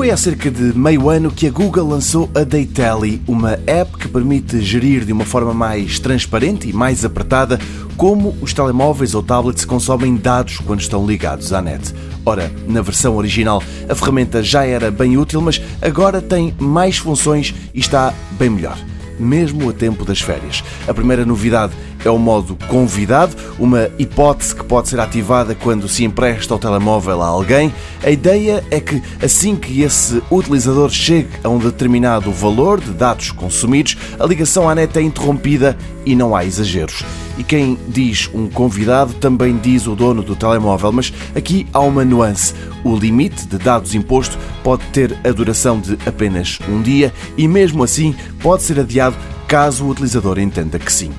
Foi há cerca de meio ano que a Google lançou a Datelli, uma app que permite gerir de uma forma mais transparente e mais apertada como os telemóveis ou tablets consomem dados quando estão ligados à net. Ora, na versão original a ferramenta já era bem útil, mas agora tem mais funções e está bem melhor mesmo a tempo das férias. A primeira novidade é o modo convidado, uma hipótese que pode ser ativada quando se empresta o telemóvel a alguém. A ideia é que assim que esse utilizador chegue a um determinado valor de dados consumidos, a ligação à net é interrompida e não há exageros. E quem diz um convidado também diz o dono do telemóvel, mas aqui há uma nuance. O limite de dados imposto pode ter a duração de apenas um dia e, mesmo assim, pode ser adiado caso o utilizador entenda que sim.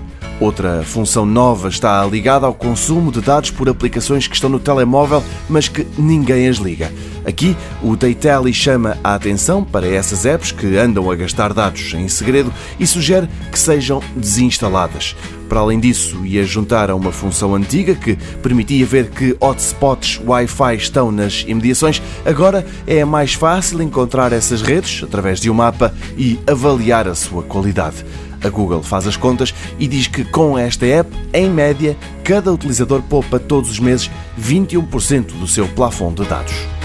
Outra função nova está ligada ao consumo de dados por aplicações que estão no telemóvel, mas que ninguém as liga. Aqui, o Datelli chama a atenção para essas apps que andam a gastar dados em segredo e sugere que sejam desinstaladas. Para além disso, ia juntar a uma função antiga que permitia ver que hotspots Wi-Fi estão nas imediações, agora é mais fácil encontrar essas redes através de um mapa e avaliar a sua qualidade. A Google faz as contas e diz que com esta app, em média, cada utilizador poupa todos os meses 21% do seu plafond de dados.